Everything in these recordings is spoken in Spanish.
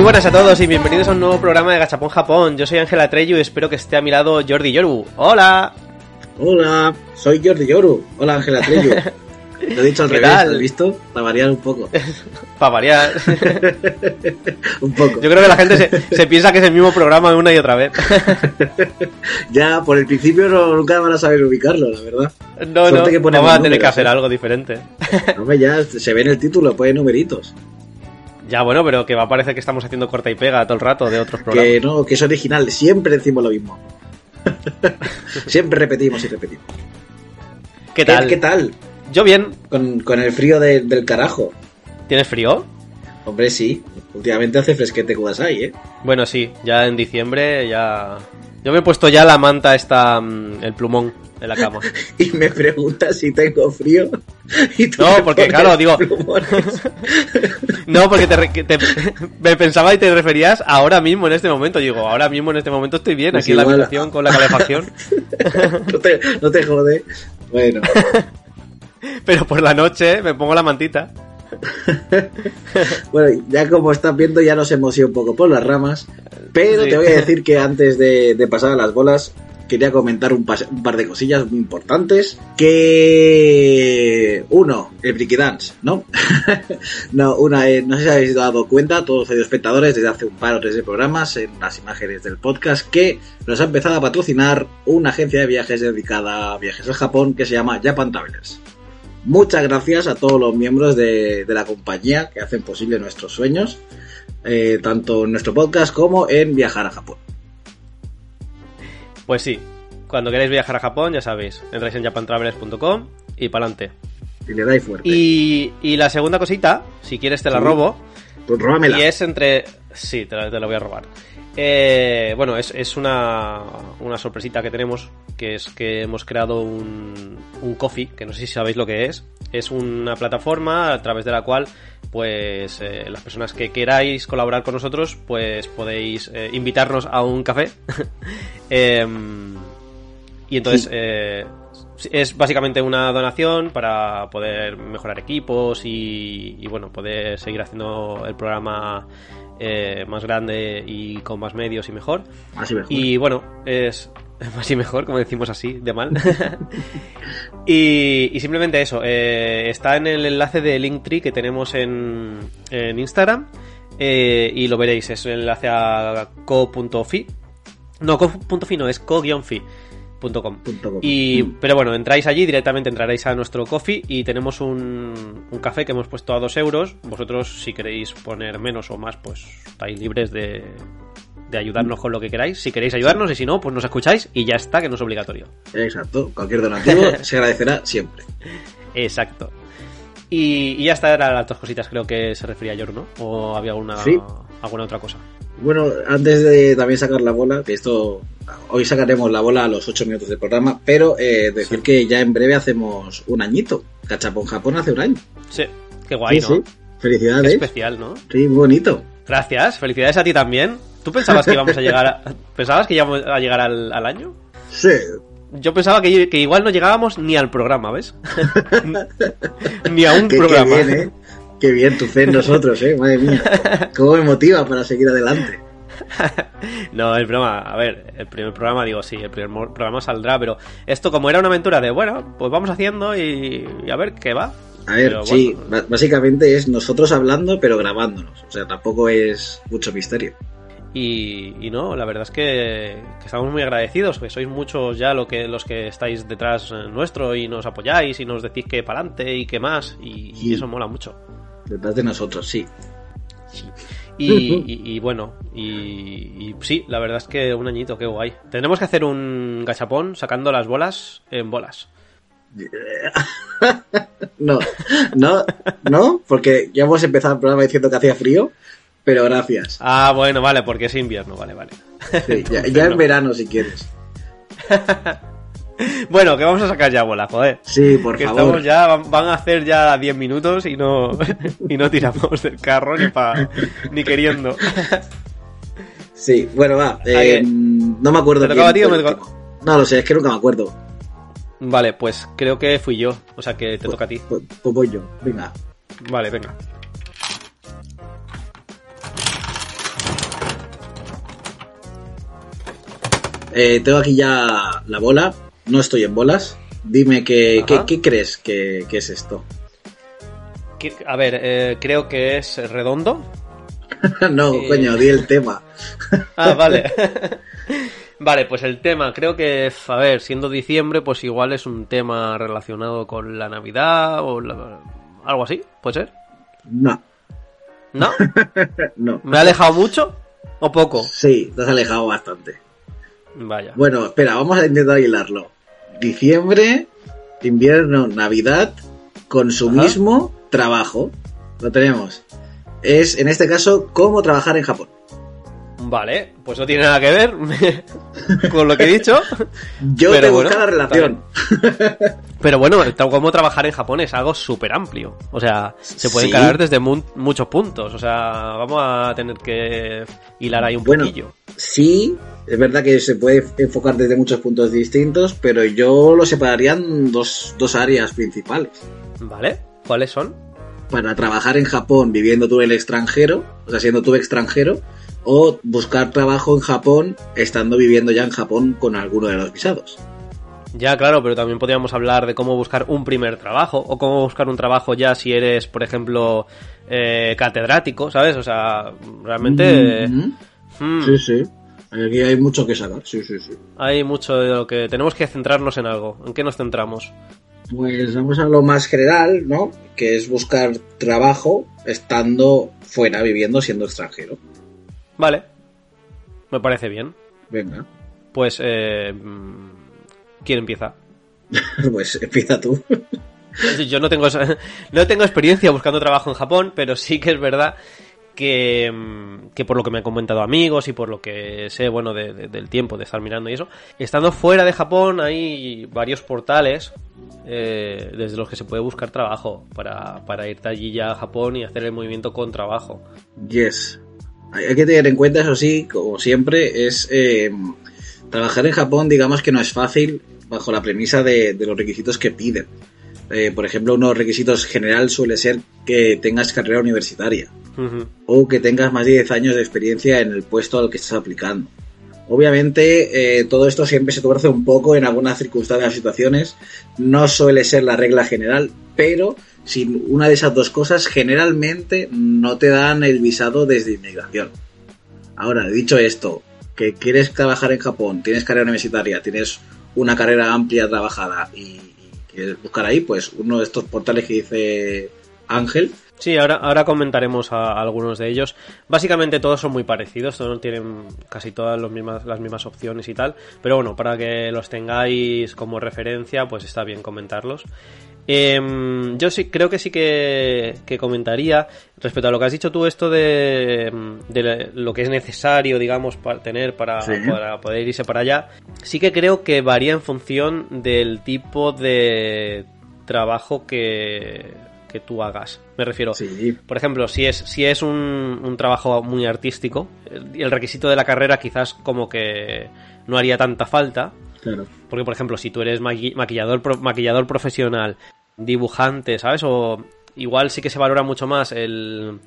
Muy buenas a todos y bienvenidos a un nuevo programa de Gachapón Japón. Yo soy Ángela Treyu y espero que esté a mi lado Jordi Yoru. ¡Hola! Hola, soy Jordi Yoru. Hola Ángela Treyu. Te he dicho al ¿Qué revés, tal? ¿has visto? Para variar un poco. Para variar. un poco. Yo creo que la gente se, se piensa que es el mismo programa una y otra vez. Ya, por el principio no, nunca van a saber ubicarlo, la verdad. No, no, Suerte ponemos vamos a tener que hacer ¿eh? algo diferente. Hombre, ya se ve en el título, pone numeritos. Ya, bueno, pero que va a parecer que estamos haciendo corta y pega todo el rato de otros programas. Que no, que es original, siempre decimos lo mismo. siempre repetimos y repetimos. ¿Qué tal? ¿Qué tal? Yo bien. Con, con el frío de- del carajo. ¿Tienes frío? Hombre, sí. Últimamente hace fresquete Kudasai, ¿eh? Bueno, sí, ya en diciembre ya... Yo me he puesto ya la manta esta, mm, el plumón de la cama. Y me preguntas si tengo frío. Y tú No, porque, claro, digo-. No, porque te, me pensaba y te referías ahora mismo en este momento. Digo, ahora mismo en este momento estoy bien Pues aquí en la habitación con la calefacción. no, te, no te jode. Bueno, Pero por la noche me pongo la mantita. bueno, ya como estás viendo, ya nos hemos ido un poco por las ramas. Pero Sí. te voy a decir que antes de, de pasar a las bolas, quería comentar un, pas- un par de cosillas muy importantes. Que. Uno, el Bricky Dance, ¿no? no, una, eh, no sé si habéis dado cuenta, todos los espectadores, desde hace un par o tres de programas, en las imágenes del podcast, que nos ha empezado a patrocinar una agencia de viajes dedicada a viajes al Japón que se llama Japan Travelers. Muchas gracias a todos los miembros de, de la compañía que hacen posible nuestros sueños, eh, tanto en nuestro podcast como en viajar a Japón. Pues sí, cuando queráis viajar a Japón, ya sabéis, entráis en japantravelers.com y para adelante. Y le dais fuerte. Y, y la segunda cosita, si quieres te la Sí. robo, Pues róbamela. y es entre... Sí, te la, te la voy a robar. Eh, bueno, es, es una, una sorpresita que tenemos, que es que hemos creado un, un coffee, que no sé si sabéis lo que es. Es una plataforma a través de la cual, pues, eh, las personas que queráis colaborar con nosotros, pues podéis eh, invitarnos a un café. Em, y entonces, Sí. eh, es básicamente una donación para poder mejorar equipos y, y, bueno, poder seguir haciendo el programa eh, más grande y con más medios y mejor. Así mejor. Y bueno, es más y mejor, como decimos así, de mal. y, y simplemente eso, eh, está en el enlace de Linktree que tenemos en, en Instagram eh, y lo veréis, es el enlace a co.fi. No, co.fi no, es co-fi.com. Punto com. Y, pero bueno, entráis allí, directamente entraréis a nuestro coffee y tenemos un, un café que hemos puesto a 2 euros. Vosotros, si queréis poner menos o más, pues estáis libres de, de ayudarnos con lo que queráis. Si queréis ayudarnos y si no, pues nos escucháis y ya está, que no es obligatorio. Exacto. Cualquier donativo se agradecerá siempre. Exacto. Y, y ya está, eran las dos cositas creo que se refería a Yoru, ¿no? ¿O había alguna, Sí. alguna otra cosa? Bueno, antes de también sacar la bola, que esto hoy sacaremos la bola a los 8 minutos del programa, pero eh, decir Sí. que ya en breve hacemos un añito. Cachapón Japón hace un año. Sí, qué guay, sí, ¿no? sí. Qué Felicidades. especial, ¿no? Sí, bonito. Gracias, felicidades a ti también. ¿Tú pensabas que íbamos a llegar a, pensabas que íbamos a llegar al, al año? Sí. Yo pensaba que, que igual no llegábamos ni al programa, ¿ves? ni a un Qué, qué programa. bien, ¿eh? Qué bien tu fe en nosotros, ¿eh? Madre mía. Cómo me motiva para seguir adelante. No, el programa, a ver, el primer programa, digo, sí, el primer programa saldrá, pero esto como era una aventura de, bueno, pues vamos haciendo y, y a ver qué va. A ver, Pero sí, bueno. básicamente es nosotros hablando, pero grabándonos. O sea, tampoco es mucho misterio. Y, y no, la verdad es que, que estamos muy agradecidos, que sois muchos ya lo que, los que estáis detrás eh, nuestro y nos apoyáis y nos decís que para adelante y que más, y, eso mola mucho. Detrás de nosotros, sí. Y, y- y bueno, y, y sí, la verdad es que un añito, qué guay. Tendremos que hacer un gachapón sacando las bolas en bolas. No, no, no, porque ya hemos empezado el programa diciendo que hacía frío, pero gracias. Ah, bueno, vale, porque es invierno, vale, vale. Sí, ya, ya en verano si quieres. Bueno, que vamos a sacar ya bola, joder. Sí, por que favor. Estamos ya, van a hacer ya 10 minutos y no, y no tiramos del carro ni, pa, ni queriendo. Sí, bueno, va. Em, no me acuerdo. ¿Te tocaba a ti o me tocaba... No lo sé, es que nunca me acuerdo. Vale, pues creo que fui yo. O sea que te pues, toca a ti. Pues, pues, voy yo, venga. Vale, venga. Eh, tengo aquí ya la bola. No estoy en bolas. Dime ¿qué, qué crees que, que es esto? A ver, eh, creo que es redondo. no, Eh. coño, di el tema. Ah, vale. vale, pues el tema, creo que, a ver, siendo diciembre, pues igual es un tema relacionado con la Navidad o la- algo así, ¿puede ser? No, ¿No? no. ¿Me ha alejado mucho o poco? Sí, te has alejado bastante. Vaya. Bueno, espera, vamos a intentar hilarlo. Diciembre, invierno, Navidad, consumismo, trabajo. Lo tenemos. Es, en este caso, cómo trabajar en Japón. Vale, pues no tiene nada que ver con lo que he dicho. Yo Pero te bueno, la relación. Pero bueno, cómo trabajar en Japón es algo súper amplio. O sea, se puede Sí. encarar desde mu- muchos puntos. O sea, vamos a tener que hilar ahí un Bueno. poquillo. Sí, es verdad que se puede enfocar desde muchos puntos distintos, pero yo lo separaría en dos, dos áreas principales. ¿Vale? ¿Cuáles son? Para trabajar en Japón viviendo tú en el extranjero, o sea, siendo tú extranjero, o buscar trabajo en Japón estando viviendo ya en Japón con alguno de los visados. Ya, claro, pero también podríamos hablar de cómo buscar un primer trabajo o cómo buscar un trabajo ya si eres, por ejemplo, eh, catedrático, ¿sabes? O sea, realmente Mhm. Mm, Sí, sí. Aquí hay mucho que sacar, sí, sí, sí. hay mucho de lo que tenemos que centrarnos en algo. ¿En qué nos centramos? Pues vamos a lo más general, ¿no? Que es buscar trabajo estando fuera, viviendo, siendo extranjero. Vale, me parece bien. Venga, Pues, eh, ¿quién empieza? pues empieza tú. Yo no tengo, no tengo experiencia buscando trabajo en Japón, pero sí que es verdad que, mm, que por lo que me han comentado amigos y por lo que sé, bueno, de- de- del tiempo de estar mirando y eso, estando fuera de Japón hay varios portales eh, desde los que se puede buscar trabajo para, para irte allí ya a Japón y hacer el movimiento con trabajo. Yes. Hay que tener en cuenta, eso sí, como siempre, es eh, trabajar en Japón, digamos que no es fácil bajo la premisa de, de los requisitos que piden. Eh, por ejemplo, unos requisitos general suele ser que tengas carrera universitaria O que tengas más de 10 años de experiencia en el puesto al que estás aplicando. Obviamente, eh, todo esto siempre se tuerce un poco en algunas circunstancias o situaciones. No suele ser la regla general, pero sin una de esas dos cosas, generalmente no te dan el visado desde inmigración. Ahora, dicho esto, que quieres trabajar en Japón, tienes carrera universitaria, tienes una carrera amplia trabajada y, y quieres buscar ahí, pues uno de estos portales que dice Ángel, Sí, ahora, ahora comentaremos a, a algunos de ellos. Básicamente todos son muy parecidos, todos tienen casi todas los mismas, las mismas opciones y tal. Pero bueno, para que los tengáis como referencia, pues está bien comentarlos. Em, yo sí creo que sí que, que comentaría respecto a lo que has dicho tú, esto de, de lo que es necesario, digamos, para tener para, Sí. para poder irse para allá. Sí que creo que varía en función del tipo de trabajo que, que tú hagas. Me refiero, sí, por ejemplo, si es, si es un, un trabajo muy artístico, el, el requisito de la carrera quizás como que no haría tanta falta. claro. Porque, por ejemplo, si tú eres maqui- maquillador, pro- maquillador profesional, dibujante, ¿sabes? O igual sí que se valora mucho más el,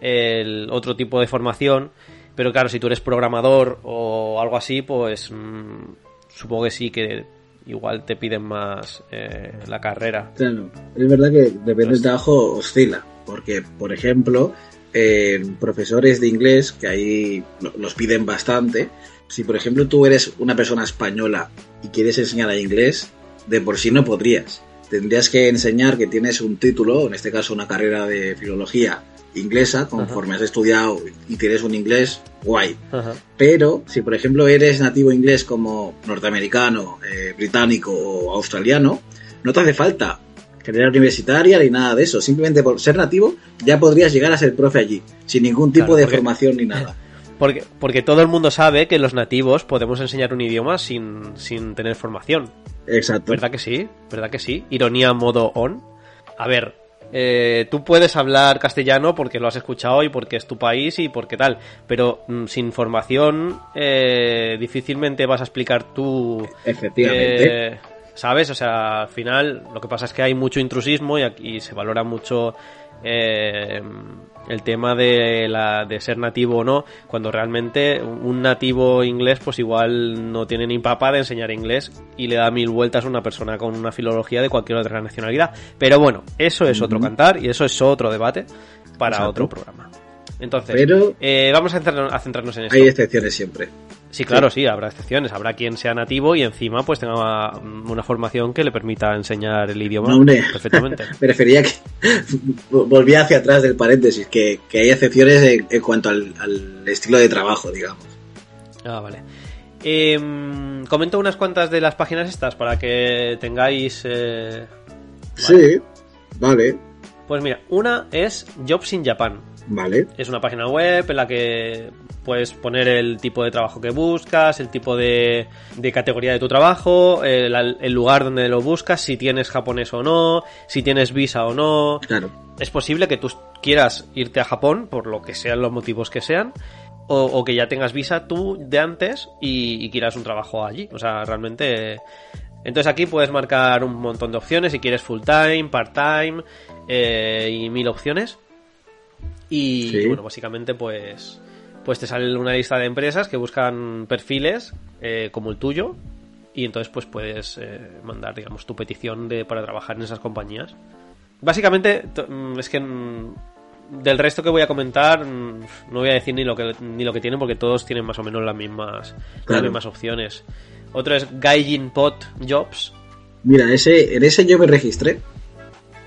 el otro tipo de formación. Pero claro, si tú eres programador o algo así, pues mm, supongo que sí que igual te piden más eh, la carrera. Claro, es verdad que depende del trabajo oscila, porque, por ejemplo, eh, profesores de inglés, que ahí lo- los piden bastante, si por ejemplo tú eres una persona española y quieres enseñar inglés, de por sí no podrías. Tendrías que enseñar que tienes un título, en este caso una carrera de filología inglesa, conforme has estudiado y tienes un inglés guay. Ajá. Pero si por ejemplo eres nativo inglés como norteamericano, eh, británico o australiano, no te hace falta carrera universitaria ni nada de eso. Simplemente por ser nativo ya podrías llegar a ser profe allí, sin ningún tipo Claro, de porque- formación ni nada. Porque, porque todo el mundo sabe que los nativos podemos enseñar un idioma sin, sin tener formación. Exacto. ¿Verdad que sí? ¿Verdad que sí? Ironía modo on. A ver, eh, tú puedes hablar castellano porque lo has escuchado y porque es tu país y porque tal, pero mm, sin formación eh, difícilmente vas a explicar tú... Efectivamente. eh, ¿Sabes? O sea, al final lo que pasa es que hay mucho intrusismo y aquí se valora mucho eh, el tema de, la, de ser nativo o no, cuando realmente un nativo inglés pues igual no tiene ni papa de enseñar inglés y le da mil vueltas a una persona con una filología de cualquier otra nacionalidad. Pero bueno, eso es otro cantar y eso es otro debate para otro programa. Entonces, eh, vamos a centrarnos, en eso. Hay excepciones siempre. Sí, claro, sí. habrá excepciones. Habrá quien sea nativo y encima pues tenga una formación que le permita enseñar el idioma perfectamente. Me refería que volvía hacia atrás del paréntesis, que, hay excepciones en, cuanto al, estilo de trabajo, digamos. Ah, vale. Em, comento unas cuantas de las páginas estas para que tengáis... Eh, sí, vale. Pues mira, una es Jobs in Japan. Vale. Es una página web en la que puedes poner el tipo de trabajo que buscas, el tipo de, categoría de tu trabajo, el, lugar donde lo buscas, si tienes japonés o no, si tienes visa o no. Claro. Es posible que tú quieras irte a Japón, por lo que sean los motivos que sean, o, que ya tengas visa tú de antes y, quieras un trabajo allí. O sea, realmente... Entonces aquí puedes marcar un montón de opciones si quieres full time, part time eh, y mil opciones. Y bueno, básicamente pues pues te sale una lista de empresas que buscan perfiles eh, como el tuyo y entonces pues puedes eh, mandar digamos tu petición de para trabajar en esas compañías. Básicamente mm, es que mm, del resto que voy a comentar mm, no voy a decir ni lo que ni lo que tienen porque todos tienen más o menos las mismas las mismas opciones. Otro es Gaijin Pot Jobs. Mira, ese en ese yo me registré.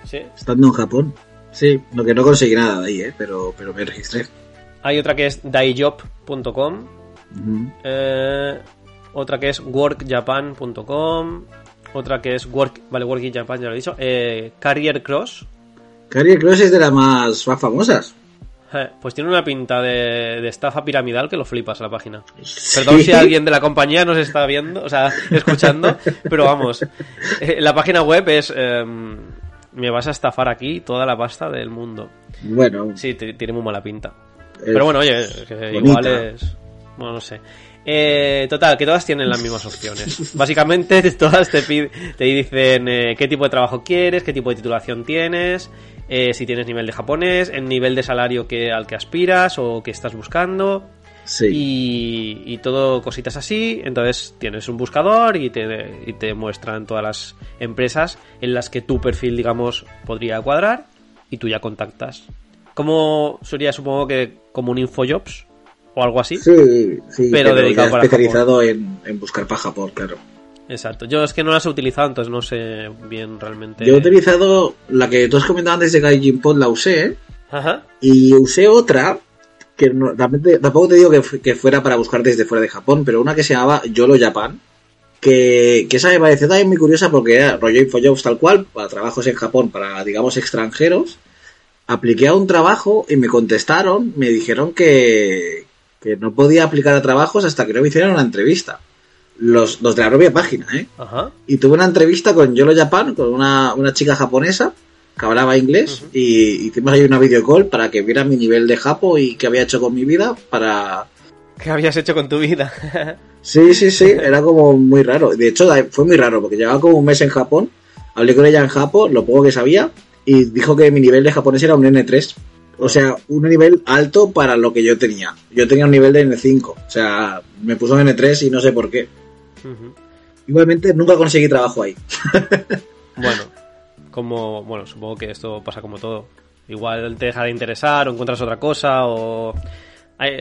Sí. Estando en Japón. Sí, lo que no conseguí nada de ahí, ¿eh? pero, pero me registré. Hay otra que es daijob.com. Eh, otra que es workjapan.com. Otra que es work, vale, Working Japan, ya lo he dicho. Eh, Career Cross. Career Cross es de las más, famosas. Eh, pues tiene una pinta de, estafa piramidal que lo flipas la página. Perdón si alguien de la compañía nos está viendo, o sea, escuchando, pero vamos. la página web es em, me vas a estafar aquí toda la pasta del mundo. Bueno. Sí, tiene muy mala pinta. Pero bueno, oye, igual es... Bueno, no sé. Eh, total, que todas tienen las mismas opciones. Básicamente, todas te, te dicen eh, qué tipo de trabajo quieres, qué tipo de titulación tienes, eh, si tienes nivel de japonés, el nivel de salario que, al que aspiras o que estás buscando. Y, todo cositas así. Entonces tienes un buscador y te, y te muestran todas las empresas en las que tu perfil, digamos, podría cuadrar y tú ya contactas. ¿Cómo sería, supongo que como un InfoJobs o algo así? Sí, sí, pero, dedicado para especializado en, en, buscar para Japón, claro. Exacto. Yo es que no las he utilizado, entonces no sé bien realmente. Yo he utilizado la que tú has comentado antes de Gaijin Pod, la usé. Ajá. Y usé otra que tampoco te digo que, fuera para buscar desde fuera de Japón, pero una que se llamaba Yolo Japan, que, que esa me pareció también muy curiosa porque era rollo InfoJobs tal cual, para trabajos en Japón, para, digamos, extranjeros. Apliqué a un trabajo y me contestaron, me dijeron que, que no podía aplicar a trabajos hasta que no me hicieran una entrevista. Los, los de la propia página, ¿eh? Y tuve una entrevista con Yolo Japan, con una, una chica japonesa, que hablaba inglés y hicimos ahí una video call para que viera mi nivel de japo y qué había hecho con mi vida para... ¿Qué habías hecho con tu vida? sí, sí, sí, era como muy raro. De hecho, fue muy raro porque llevaba como un mes en Japón, hablé con ella en Japón, lo poco que sabía, y dijo que mi nivel de japonés era un N3. O sea, un nivel alto para lo que yo tenía. Yo tenía un nivel de N5. O sea, me puso en N3 y no sé por qué. Igualmente, nunca conseguí trabajo ahí. bueno, como, bueno, supongo que esto pasa como todo. Igual te deja de interesar o encuentras otra cosa o...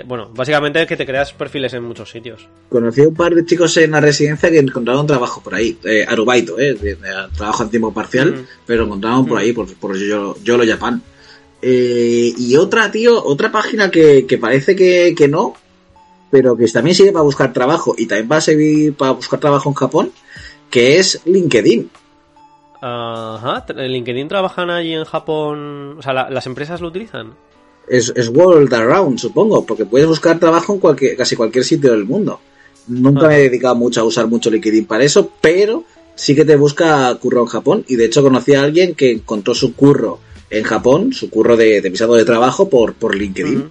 bueno, básicamente es que te creas perfiles en muchos sitios. Conocí a un par de chicos en la residencia que encontraron trabajo por ahí, eh, arubaito, eh, trabajo en tiempo parcial, mm. pero encontraron por mm. ahí, por, por yo, yo lo Japan. Eh, y otra, tío, otra página que, que parece que, que, no, pero que también sirve para buscar trabajo y también va a servir para buscar trabajo en Japón, que es LinkedIn. Ajá, ¿en LinkedIn trabajan allí en Japón? O sea, ¿las empresas lo utilizan? Es, es, World Around, supongo, porque puedes buscar trabajo en cualquier, casi cualquier sitio del mundo. Nunca me he dedicado mucho a usar mucho LinkedIn para eso, pero sí que te busca curro en Japón. Y de hecho conocí a alguien que encontró su curro en Japón, su curro de, visado de trabajo por, por LinkedIn.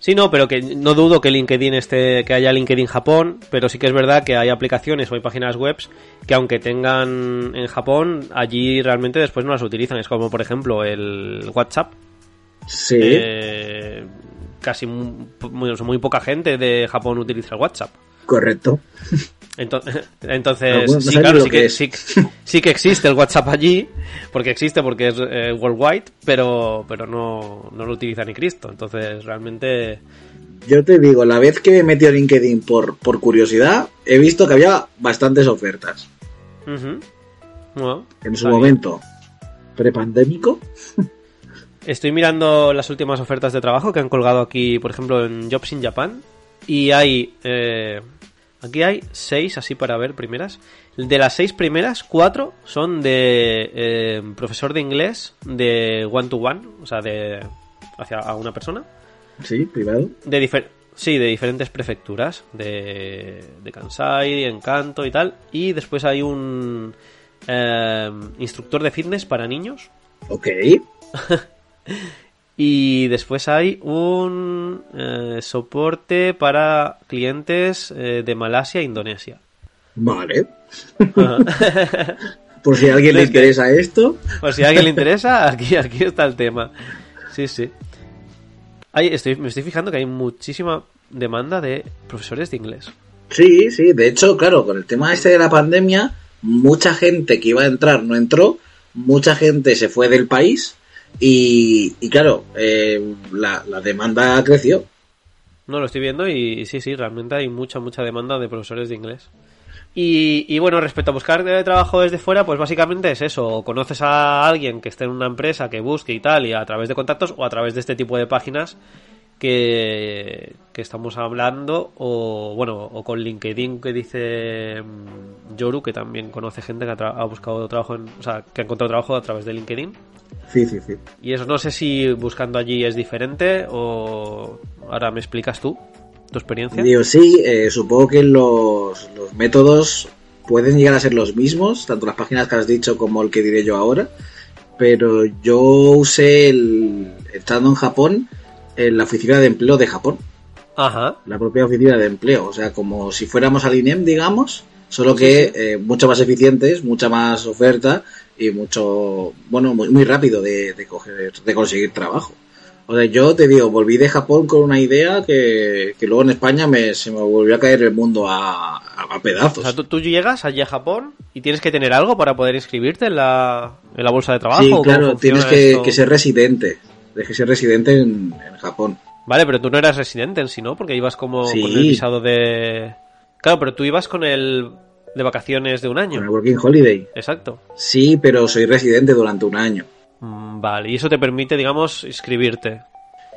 Sí, no, pero que no dudo que LinkedIn esté, que haya LinkedIn Japón, pero sí que es verdad que hay aplicaciones o hay páginas web que aunque tengan en Japón, allí realmente después no las utilizan. Es como por ejemplo el WhatsApp. Sí. Eh, casi muy, muy poca gente de Japón utiliza el WhatsApp. Correcto. Entonces, entonces sí, claro, sí que, sí, sí que, existe el WhatsApp allí, porque existe porque es eh, worldwide, pero, pero no, no lo utiliza ni Cristo. Entonces, realmente... Yo te digo, la vez que me metí a LinkedIn por, por curiosidad, he visto que había bastantes ofertas. en su momento prepandémico. Estoy mirando las últimas ofertas de trabajo que han colgado aquí, por ejemplo, en Jobs in Japan. Y hay... Eh, Aquí hay seis, así para ver, primeras. De las seis primeras, cuatro son de eh, profesor de inglés de one to one, o sea, de hacia a una persona. Sí, privado. De sí, de diferentes prefecturas, de, de Kansai, Encanto y tal. Y después hay un eh, instructor de fitness para niños. Ok. Y después hay un eh, soporte para clientes eh, de Malasia e Indonesia. Vale. Por si a alguien le interesa esto. Por si a alguien le interesa, aquí, aquí está el tema. Sí, sí. estoy, me estoy fijando que hay muchísima demanda de profesores de inglés. Sí, sí. De hecho, claro, con el tema este de la pandemia, mucha gente que iba a entrar no entró, mucha gente se fue del país y, claro, eh, la, demanda creció. No, lo estoy viendo y, sí, sí, realmente hay mucha, mucha demanda de profesores de inglés. Y, bueno, respecto a buscar trabajo desde fuera, pues básicamente es eso. Conoces a alguien que esté en una empresa que busque y tal, y a través de contactos o a través de este tipo de páginas que, que estamos hablando, o bueno, o con LinkedIn que dice mm, Yoru, que también conoce gente que ha, buscado trabajo, o sea, que ha encontrado trabajo a través de LinkedIn. Sí, sí, sí. Y eso no sé si buscando allí es diferente o ahora me explicas tú tu experiencia. Digo, sí, eh, supongo que los, los métodos pueden llegar a ser los mismos, tanto las páginas que has dicho como el que diré yo ahora, pero yo usé el, estando en Japón en la oficina de empleo de Japón. Ajá. La propia oficina de empleo, o sea, como si fuéramos al INEM, digamos, solo que eh, mucho más eficientes, mucha más oferta y mucho, bueno, muy, muy rápido de, de, coger, de conseguir trabajo. O sea, yo te digo, volví de Japón con una idea que, que luego en España me, se me volvió a caer el mundo a, a pedazos. O sea, tú, llegas allí a Japón y tienes que tener algo para poder inscribirte en la, en la bolsa de trabajo. Sí, claro, tienes que, que, ser residente. Que ser residente en, en, Japón. Vale, pero tú no eras residente en sí, ¿no? Porque ibas como con el visado de... Claro, pero tú ibas con el de vacaciones de un año. Con Working Holiday. Exacto. Sí, pero soy residente durante un año. Mm, vale, y eso te permite, digamos, inscribirte.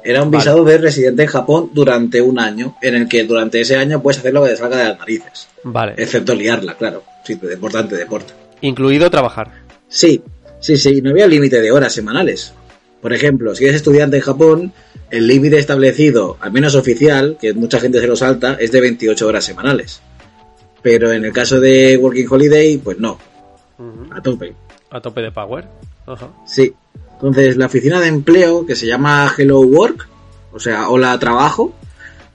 Era un visado de residente en Japón durante un año, en el que durante ese año puedes hacer lo que te salga de las narices. Vale. Excepto liarla, claro. Sí, importante deporte. Incluido trabajar. Sí, sí, sí. No había límite de horas semanales. Por ejemplo, si eres estudiante en Japón, el límite establecido, al menos oficial, que mucha gente se lo salta, es de 28 horas semanales. Pero en el caso de Working Holiday, pues no. A tope. A tope de power. Ajá. Sí. Entonces, la oficina de empleo, que se llama Hello Work, o sea, Hola Trabajo,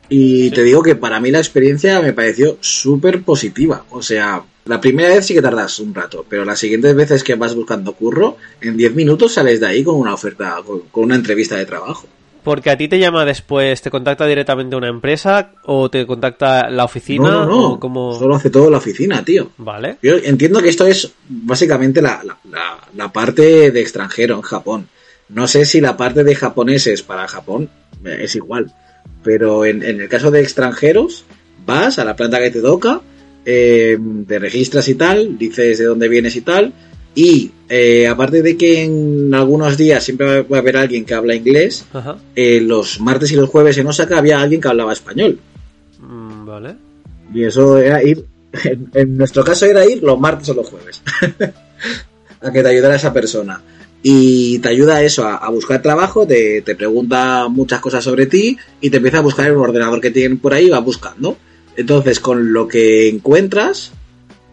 y te digo que para mí la experiencia me pareció súper positiva. O sea, la primera vez sí que tardas un rato, pero las siguientes veces que vas buscando curro, en 10 minutos sales de ahí con una oferta, con una entrevista de trabajo. Porque a ti te llama después, te contacta directamente una empresa o te contacta la oficina. No, no, no. Como... Solo hace todo la oficina, tío. Vale. Yo entiendo que esto es básicamente la, la, la, parte de extranjero en Japón. No sé si la parte de japoneses para Japón eh, es igual. Pero en, en el caso de extranjeros, vas a la planta que te toca, eh, te registras y tal, dices de dónde vienes y tal, y eh, aparte de que en algunos días siempre va a haber alguien que habla inglés, eh, los martes y los jueves en Osaka había alguien que hablaba español. Mm, vale. Y eso era ir, en, nuestro caso era ir los martes o los jueves, a que te ayudara esa persona. Y te ayuda a eso, a, buscar trabajo, te, te, pregunta muchas cosas sobre ti y te empieza a buscar en un ordenador que tienen por ahí y va buscando. Entonces, con lo que encuentras,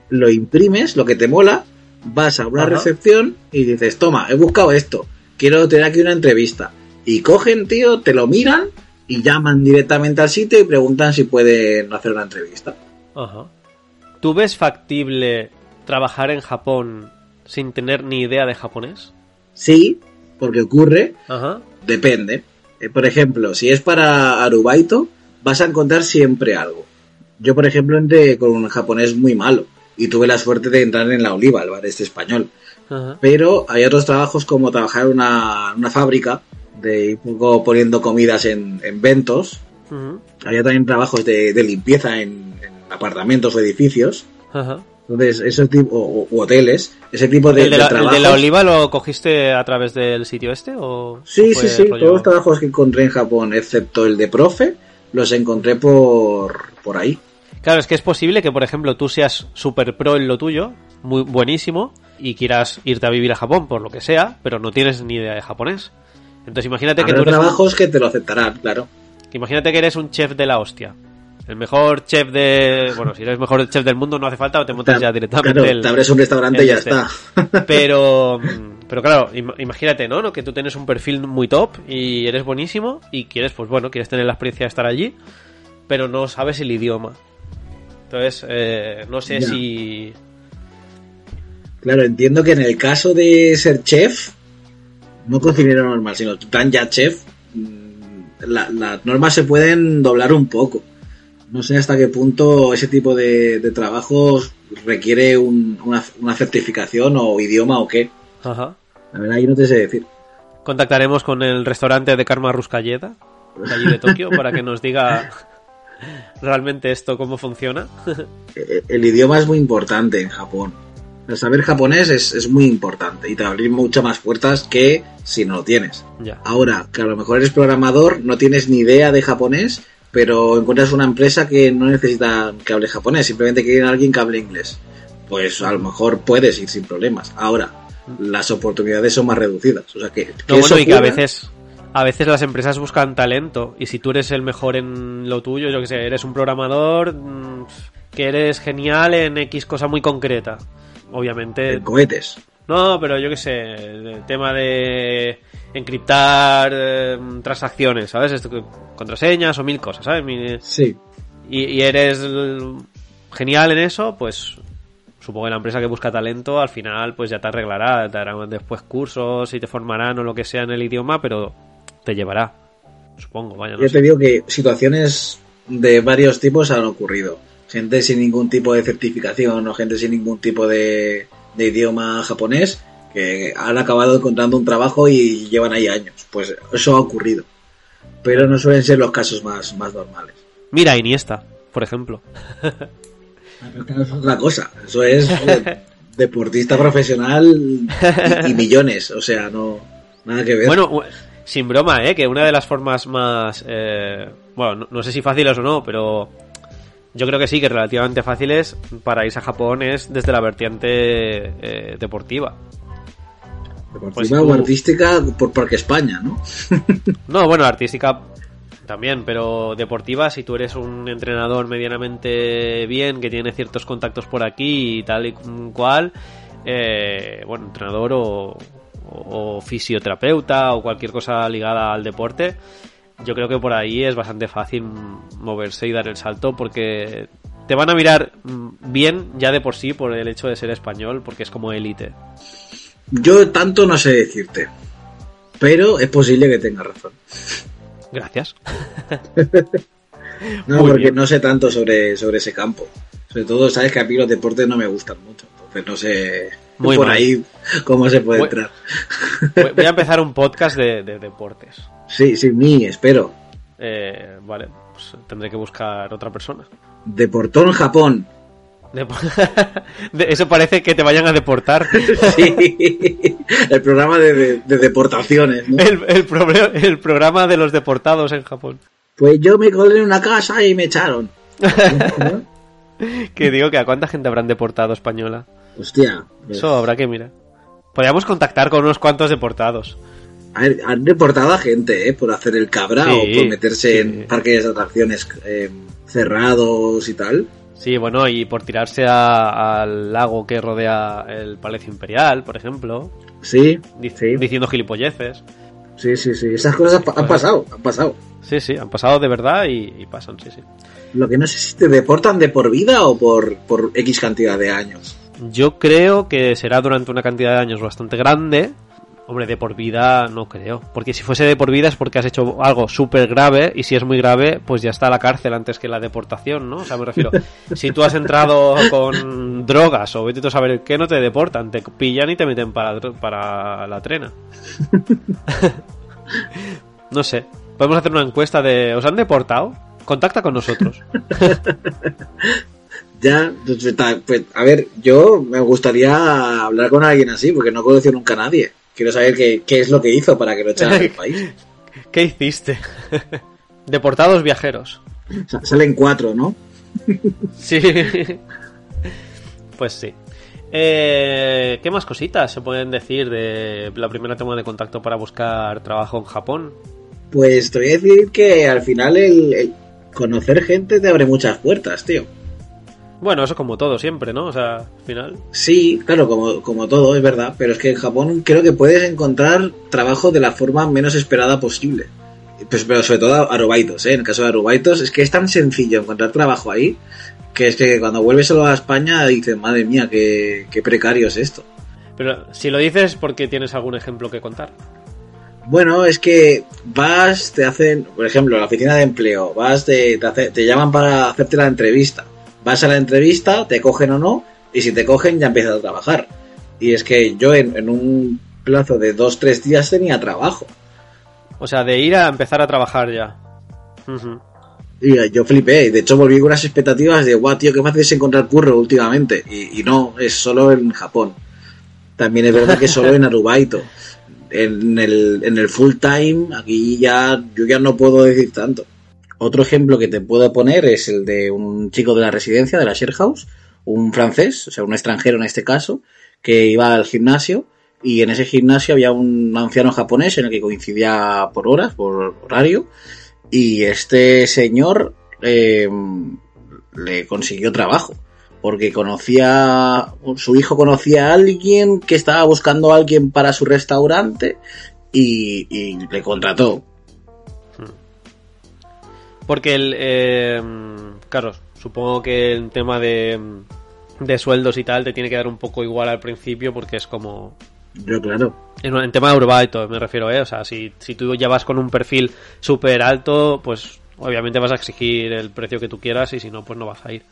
lo imprimes, lo que te mola, vas a una recepción y dices, toma, he buscado esto, quiero tener aquí una entrevista. Y cogen, tío, te lo miran, y llaman directamente al sitio y preguntan si pueden hacer una entrevista. Ajá. ¿Tú ves factible trabajar en Japón sin tener ni idea de japonés? Sí, porque ocurre, Ajá. depende. Eh, por ejemplo, si es para Arubaito, vas a encontrar siempre algo. Yo, por ejemplo, entré con un japonés muy malo y tuve la suerte de entrar en la Oliva, el bar este español. Ajá. Pero hay otros trabajos como trabajar en una, una fábrica, de ir un poco poniendo comidas en, en ventos. Había también trabajos de, de limpieza en, en apartamentos o edificios. Ajá. Entonces, ese tipo, o, hoteles, ese tipo de, ¿El, de la, de el de trabajos. la oliva lo cogiste a través del sitio este? O Sí, o sí, sí. rollo- Todos los trabajos que encontré en Japón, excepto el de profe, los encontré por, por ahí. Claro, es que es posible que, por ejemplo, tú seas super pro en lo tuyo, muy buenísimo, y quieras irte a vivir a Japón por lo que sea, pero no tienes ni idea de japonés. Entonces imagínate que tú eres un- trabajos que te lo aceptarán, claro. imagínate que eres un chef de la hostia. El mejor chef de... Bueno, si eres el mejor chef del mundo no hace falta o te montas ya directamente Claro, el... te abres un restaurante y ya este. está. Pero, pero claro, im- imagínate, ¿no? ¿no? Que tú tienes un perfil muy top y eres buenísimo y quieres, pues bueno, quieres tener la experiencia de estar allí, pero no sabes el idioma. Entonces, eh, no sé Ya. si... Claro, entiendo que en el caso de ser chef, no cocinero normal, sino tan ya chef, mm, la- las normas se pueden doblar un poco. No sé hasta qué punto ese tipo de, de trabajos requiere un- una, una certificación o idioma o qué. Ajá. La verdad, yo no te sé decir. Contactaremos con el restaurante de Karma Ruscalleda, de allí de Tokio, para que nos diga realmente esto cómo funciona. El idioma es muy importante en Japón. El saber japonés es, es muy importante y te va a abrir muchas más puertas que si no lo tienes. ya. Ahora, que a lo mejor eres programador, no tienes ni idea de japonés, pero encuentras una empresa que no necesita que hable japonés, simplemente quieren a alguien que hable inglés. Pues a lo mejor puedes ir sin problemas. Ahora, las oportunidades son más reducidas. O sea que, que No, bueno, eso y que a veces, a veces las empresas buscan talento. Y si tú eres el mejor en lo tuyo, yo que sé, eres un programador mm, que eres genial en X cosa muy concreta. Obviamente. en cohetes. No, pero yo que sé, el tema de encriptar eh, transacciones, ¿sabes? Esto contraseñas o mil cosas, ¿sabes? Sí. y, y eres genial en eso, pues supongo que la empresa que busca talento al final pues ya te arreglará, te darán después cursos y te formarán o lo que sea en el idioma, pero te llevará. Supongo, vaya, no sé. te digo que situaciones de varios tipos han ocurrido. Gente sin ningún tipo de certificación o gente sin ningún tipo de, de idioma japonés que han acabado encontrando un trabajo y llevan ahí años. Pues eso ha ocurrido. Pero no suelen ser los casos más, más normales. Mira, Iniesta, por ejemplo. Eso es otra cosa. Eso es deportista profesional y, y millones. O sea, no nada que ver. Bueno, sin broma, ¿eh? Que una de las formas más... eh, bueno, no, no sé si fáciles o no, pero yo creo que sí, que relativamente fáciles para irse a Japón es desde la vertiente eh, deportiva. Deportiva pues o tú- artística por Parque España, ¿no? No, bueno, artística también, pero deportiva, si tú eres un entrenador medianamente bien, que tiene ciertos contactos por aquí y tal y cual, eh, bueno, entrenador o, o fisioterapeuta o cualquier cosa ligada al deporte, yo creo que por ahí es bastante fácil moverse y dar el salto porque te van a mirar mm, bien ya de por sí por el hecho de ser español, porque es como élite. Yo tanto no sé decirte. Pero es posible que tenga razón. Gracias. No, Muy porque bien. no sé tanto sobre, sobre ese campo. Sobre todo, sabes que a mí los deportes no me gustan mucho. Entonces no sé Muy por mal. ahí cómo se puede entrar. Voy a empezar un podcast de- de deportes. Sí, sí, mí, espero. Eh, vale, pues tendré que buscar otra persona. Deportón Japón. Eso parece que te vayan a deportar. Sí. El programa de, de- de deportaciones. ¿no? El, el programa de los deportados en Japón. Pues yo me colé en una casa y me echaron. Que digo que a cuánta gente habrán deportado española. Hostia. pues, Eso habrá que mirar. Podríamos contactar con unos cuantos deportados. a ver, han deportado a gente, ¿eh? Por hacer el cabra Sí, o por meterse sí. en parques de atracciones eh, cerrados y tal. Sí, bueno, y por tirarse a- al lago que rodea el Palacio Imperial, por ejemplo, Sí, dic- sí. diciendo gilipolleces. Sí, sí, sí. Esas cosas han, han pasado, han pasado. Sí, sí, han pasado de verdad y, y, pasan, sí, sí. Lo que no sé si te deportan de por vida o por, por X cantidad de años. Yo creo que será durante una cantidad de años bastante grande. Hombre, de por vida no creo. Porque si fuese de por vida es porque has hecho algo súper grave y si es muy grave, pues ya está la cárcel antes que la deportación, ¿no? O sea, me refiero, si tú has entrado con drogas o vete a saber qué, no te deportan, te pillan y te meten para, para la trena. no sé. Podemos hacer una encuesta de ¿os han deportado? Contacta con nosotros. ya, pues, a ver, yo me gustaría hablar con alguien así porque no conocí nunca a nadie. Quiero saber qué, qué es lo que hizo para que lo echaran del país. ¿Qué hiciste? Deportados viajeros. Salen cuatro, ¿no? sí. Pues sí. Eh, ¿Qué más cositas se pueden decir de la primera toma de contacto para buscar trabajo en Japón? Pues te voy a decir que al final el, el conocer gente te abre muchas puertas, tío. Bueno, eso como todo siempre, ¿no? O sea, al final. Sí, claro, como, como todo, es verdad. Pero es que en Japón creo que puedes encontrar trabajo de la forma menos esperada posible. Pues, pero sobre todo arubaitos, ¿eh? En el caso de arubaitos, es que es tan sencillo encontrar trabajo ahí que es que cuando vuelves solo a España dices, madre mía, qué, qué precario es esto. Pero si lo dices porque tienes algún ejemplo que contar. Bueno, es que vas, te hacen, por ejemplo, la oficina de empleo, vas, te, te, hace, te llaman para hacerte la entrevista vas a la entrevista, te cogen o no, y si te cogen ya empiezas a trabajar. Y es que yo en, en un plazo de dos, tres días tenía trabajo. O sea, de ir a empezar a trabajar ya. Uh -huh. Y yo flipé, de hecho volví con unas expectativas de, guau, tío, qué fácil es encontrar curro últimamente. Y, y, no, es solo en Japón. También es verdad que solo en Arubaito. En el, en el full time, aquí ya, yo ya no puedo decir tanto. Otro ejemplo que te puedo poner es el de un chico de la residencia, de la share house, un francés, o sea, un extranjero en este caso, que iba al gimnasio y en ese gimnasio había un anciano japonés en el que coincidía por horas, por horario, y este señor eh, le consiguió trabajo porque conocía, su hijo conocía a alguien que estaba buscando a alguien para su restaurante y, y le contrató. Porque el. Eh, claro, supongo que el tema de, de sueldos y tal te tiene que dar un poco igual al principio porque es como. Yo, claro. En, en tema de Urbaito me refiero, ¿eh? O sea, si, si tú ya vas con un perfil súper alto, pues obviamente vas a exigir el precio que tú quieras y si no, pues no vas a ir.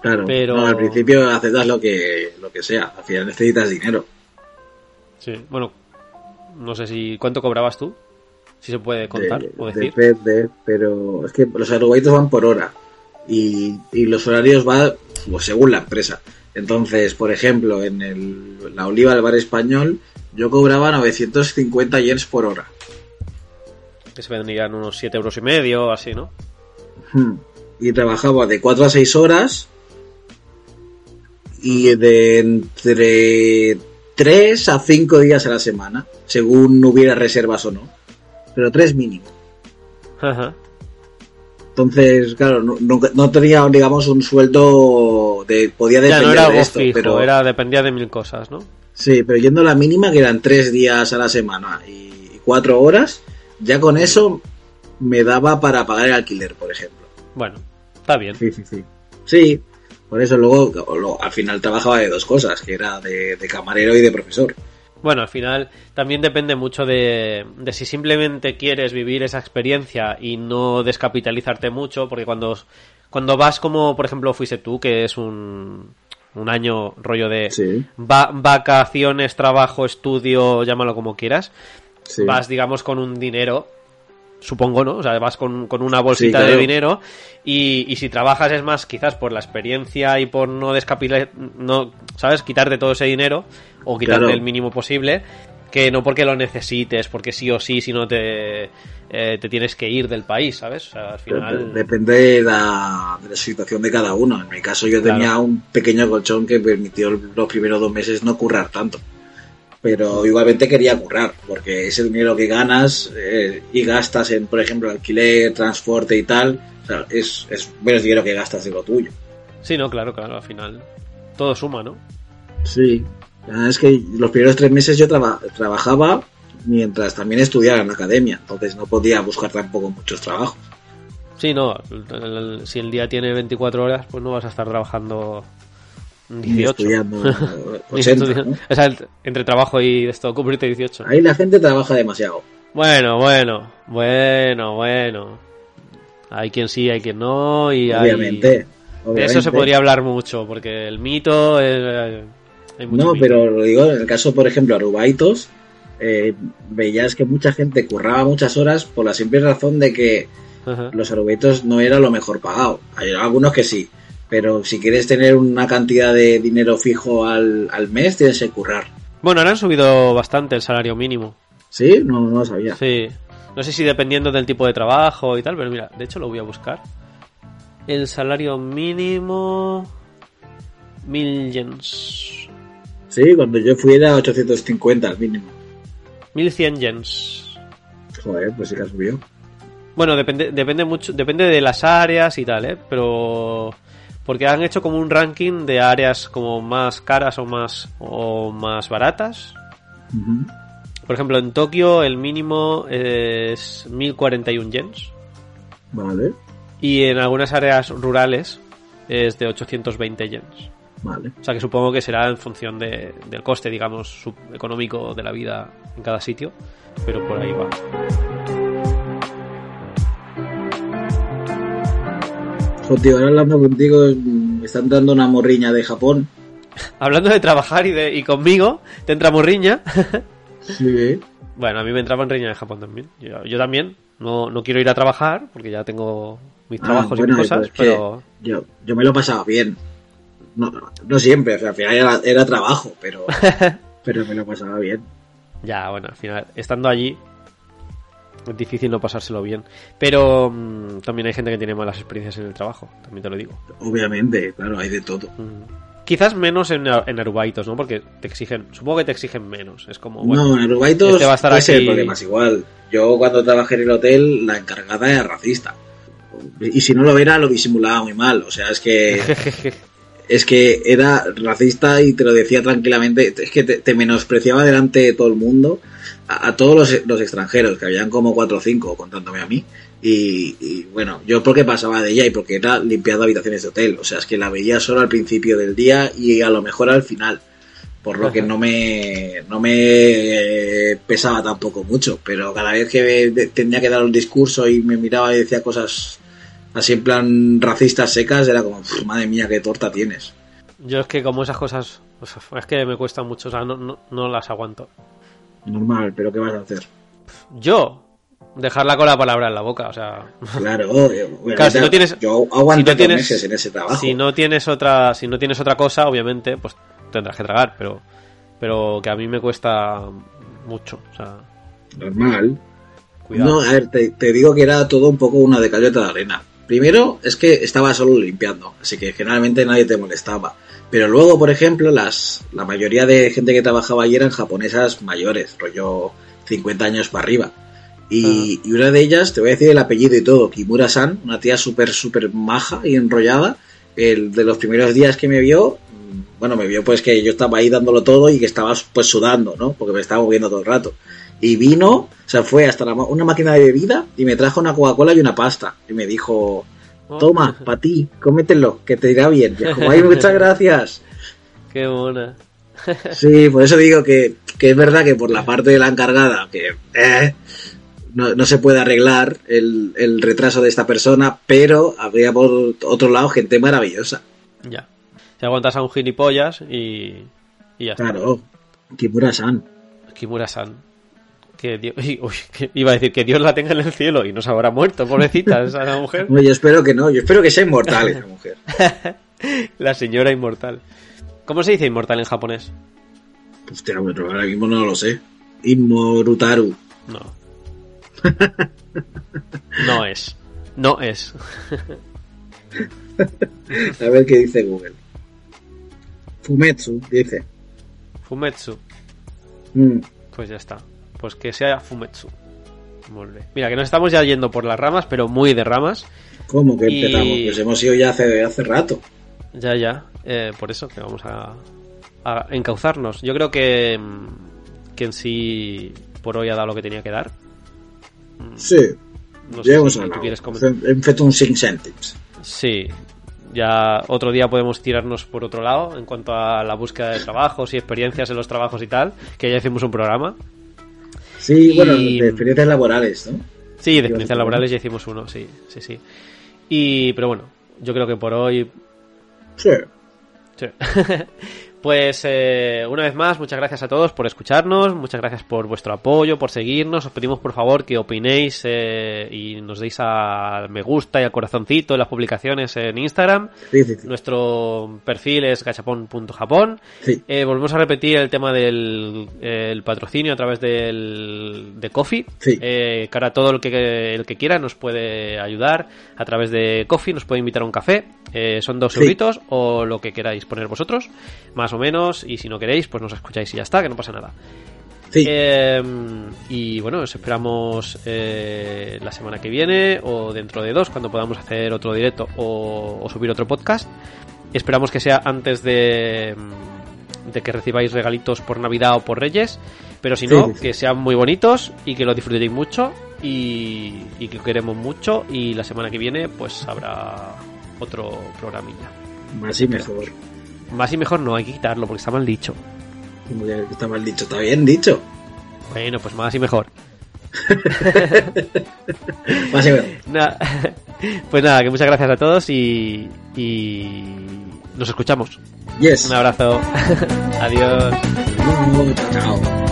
Claro, pero no, al principio aceptas lo que, lo que sea, al final necesitas dinero. Sí, bueno, no sé si. ¿Cuánto cobrabas tú? Si se puede contar de, o decir. Depende, pero es que los aerobaitos van por hora y, y, los horarios van pues, según la empresa. Entonces, por ejemplo, en el, la Oliva del Bar Español yo cobraba 950 yens por hora. Que se vendrían unos 7 euros y medio, así, ¿no? Y trabajaba de 4 a 6 horas y de entre 3 a 5 días a la semana, según hubiera reservas o no pero tres mínimo. Ajá. Entonces, claro, no, no, no, tenía, digamos, un sueldo de. Podía depender ya, no era de esto, fijo, pero. Era, dependía de mil cosas, ¿no? Sí, pero yendo a la mínima, que eran tres días a la semana y cuatro horas, ya con eso me daba para pagar el alquiler, por ejemplo. Bueno, está bien. Sí, sí, sí. Sí, por eso luego, luego al final trabajaba de dos cosas, que era de, de camarero y de profesor. Bueno, al final también depende mucho de, de, si simplemente quieres vivir esa experiencia y no descapitalizarte mucho, porque cuando, cuando vas como, por ejemplo, fuiste tú, que es un, un año rollo de sí. va, vacaciones, trabajo, estudio, llámalo como quieras, sí. vas, digamos, con un dinero supongo, ¿no? O sea, vas con, con una bolsita sí, claro. de dinero y, y, si trabajas es más quizás por la experiencia y por no descapitalizar, no, ¿sabes? Quitarte todo ese dinero o quitarte Claro. el mínimo posible que no porque lo necesites, porque sí o sí, si no te, eh, te tienes que ir del país, ¿sabes? O sea, al final... Depende de la, de la situación de cada uno. En mi caso yo tenía un pequeño colchón que permitió los primeros dos meses no currar tanto. Pero igualmente quería currar, porque es el dinero que ganas eh, y gastas en, por ejemplo, alquiler, transporte y tal. O sea, es, es menos dinero que gastas de lo tuyo. Sí, no, claro, claro, al final todo suma, ¿no? Sí. La verdad Es que los primeros tres meses yo traba- trabajaba mientras también estudiaba en la academia, entonces no podía buscar tampoco muchos trabajos. Sí, no, el- el- si el día tiene 24 horas, pues no vas a estar trabajando 18. estudiando Ni 80, estudia- ¿no? O sea, el- entre trabajo y esto, cumplirte 18. Ahí la gente trabaja demasiado. Bueno, bueno, bueno, bueno. Hay quien sí, hay quien no, y hay... Obviamente. De eso se podría hablar mucho, porque el mito es... hay mucho No, mito. pero lo digo, en el caso, por ejemplo, Arubaitos, eh, veías que mucha gente curraba muchas horas por la simple razón de que Ajá. los Arubaitos no era lo mejor pagado. Hay algunos que sí, pero si quieres tener una cantidad de dinero fijo al, al mes, tienes que currar. Bueno, ahora han subido bastante el salario mínimo. ¿Sí? No, no lo sabía. Sí. No sé si dependiendo del tipo de trabajo y tal, pero mira, de hecho lo voy a buscar. El salario mínimo... Mil yens. Sí, cuando yo fui era 850 al mínimo. 1100 yens. Joder, pues sí que ha subido. Bueno, depende, depende mucho, depende de las áreas y tal, ¿eh? Pero porque han hecho como un ranking de áreas como más caras o más o más baratas. Por ejemplo, en Tokio el mínimo es 1041 yens Vale, y en algunas áreas rurales es de 820 yens. vale. O sea que supongo que será en función de- del coste, digamos, económico de la vida en cada sitio, pero por ahí va. Tío, ahora hablando contigo, me está entrando una morriña de Japón. Hablando de trabajar y de y conmigo, te entra morriña. Sí. Bueno, a mí me entraba en riña de Japón también. Yo, yo también. No, no quiero ir a trabajar porque ya tengo mis Ah, trabajos bueno, y mis cosas, pero yo, yo me lo pasaba bien. No, no siempre, o sea, al final era, era trabajo, pero, pero me lo pasaba bien. ya, bueno, al final, estando allí, es difícil no pasárselo bien. Pero mm, también hay gente que tiene malas experiencias en el trabajo, también te lo digo. Obviamente, claro, hay de todo. Mm. Quizás menos en, en Arubaitos, ¿no? Porque te exigen, supongo que te exigen menos. Es como, bueno, no, en Arubaitos este va a estar es el aquí- problema, es igual. Yo cuando trabajé en el hotel, la encargada era racista. Y si no lo era, lo disimulaba muy mal. O sea, es que es que era racista y te lo decía tranquilamente. Es que te, te menospreciaba delante de todo el mundo, a, a todos los, los extranjeros, que habían como cuatro o cinco contándome a mí. Y, y, bueno, yo porque pasaba de ella y porque era limpiando habitaciones de hotel. O sea, es que la veía solo al principio del día y a lo mejor al final. Por lo que no me, no me eh, pesaba tampoco mucho. Pero cada vez que tenía que dar un discurso y me miraba y decía cosas así en plan racistas secas, era como, "Pf, madre mía, qué torta tienes. Yo es que como esas cosas, es que me cuestan mucho, o sea, no, no, no las aguanto. Normal, pero ¿qué vas a hacer? Yo, dejarla con la palabra en la boca, o sea, Claro, si no tienes- yo aguanté si no tienes- meses en ese trabajo. si no tienes otra, si no tienes otra cosa, obviamente, pues tendrás que tragar, pero, pero que a mí me cuesta mucho, o sea, Normal. cuidado. No, a ver, te, te digo que era todo un poco una de cal y otra de arena. Primero, es que estaba solo limpiando, así que generalmente nadie te molestaba. Pero luego, por ejemplo, las, la mayoría de gente que trabajaba allí eran japonesas mayores, rollo 50 años para arriba. Y, y una de ellas, te voy a decir el apellido y todo, Kimura-san, una tía súper, súper maja y enrollada. El de los primeros días que me vio, mm, bueno, me vio pues que yo estaba ahí dándolo todo y que estaba pues sudando, ¿no? Porque me estaba moviendo todo el rato. Y vino, o sea, fue hasta la una máquina de bebida y me trajo una Coca-Cola y una pasta. Y me dijo, Oh, toma, para ti, cómetelo, que te irá bien. Y como, ay, muchas gracias. Qué mona. Sí, por eso digo que, que es verdad que por la parte de la encargada, que eh, no, no se puede arreglar el, el retraso de esta persona, pero habría por otro lado gente maravillosa. Ya. Si aguantas a un gilipollas y, y ya está. Claro, Kimura-san. Kimura-san. Que Dios, uy, que iba a decir que Dios la tenga en el cielo y no se habrá muerto, pobrecita esa mujer. No, yo espero que no, yo espero que sea inmortal esa mujer. La señora inmortal. ¿Cómo se dice inmortal en japonés? Hostia, bueno, ahora mismo no lo sé. Inmorutaru. No. No es. No es. A ver qué dice Google. Fumetsu, dice. Fumetsu. Mm, Pues ya está. Pues que sea Fumetsu. Mira, que nos estamos ya yendo por las ramas, pero muy de ramas. ¿Cómo que Y- empezamos? Pues hemos ido ya hace, hace rato. Ya, ya. Eh, por eso que vamos a, a encauzarnos. Yo creo que, mm, que en sí por hoy ha dado lo que tenía que dar. Sí. No Ja sé si tú quieres comentar. Uns 5 cèntims. Sí, ya otro día podemos tirarnos por otro lado en cuanto a la búsqueda de trabajos y experiencias en los trabajos y tal, que ya hicimos un programa. Sí, Y- bueno, de experiencias laborales, ¿no? Sí, de experiencias laborales ya hicimos uno, sí, sí, sí. Y, pero bueno, yo creo que por hoy Sí. Sí. Pues eh, una vez más, muchas gracias a todos por escucharnos, muchas gracias por vuestro apoyo, por seguirnos. Os pedimos por favor que opinéis eh, y nos deis al me gusta y al corazoncito en las publicaciones en Instagram. Sí, sí, sí. Nuestro perfil es gachapon.japón. Eh, volvemos a repetir el tema del el patrocinio a través del, de Coffee. Eh, que ahora todo el que, el que quiera nos puede ayudar a través de Coffee, nos puede invitar a un café. Eh, son dos euritos o lo que queráis poner vosotros, más o menos. Y si no queréis, pues nos escucháis y ya está, que no pasa nada. Sí. Eh, y bueno, os esperamos eh, la semana que viene o dentro de dos, cuando podamos hacer otro directo o, o subir otro podcast. Esperamos que sea antes de, de que recibáis regalitos por Navidad o por Reyes. Pero si no, sí, sí. que sean muy bonitos y que lo disfrutéis mucho y, y que queremos mucho. Y la semana que viene, pues habrá otro programilla. Más y mejor. Más y mejor no, hay que quitarlo porque está mal dicho. Está mal dicho. Está bien dicho. Bueno, pues más y mejor. Más y mejor. Pues nada, que muchas gracias a todos y, y nos escuchamos. Yes. Un abrazo. Adiós. Chao.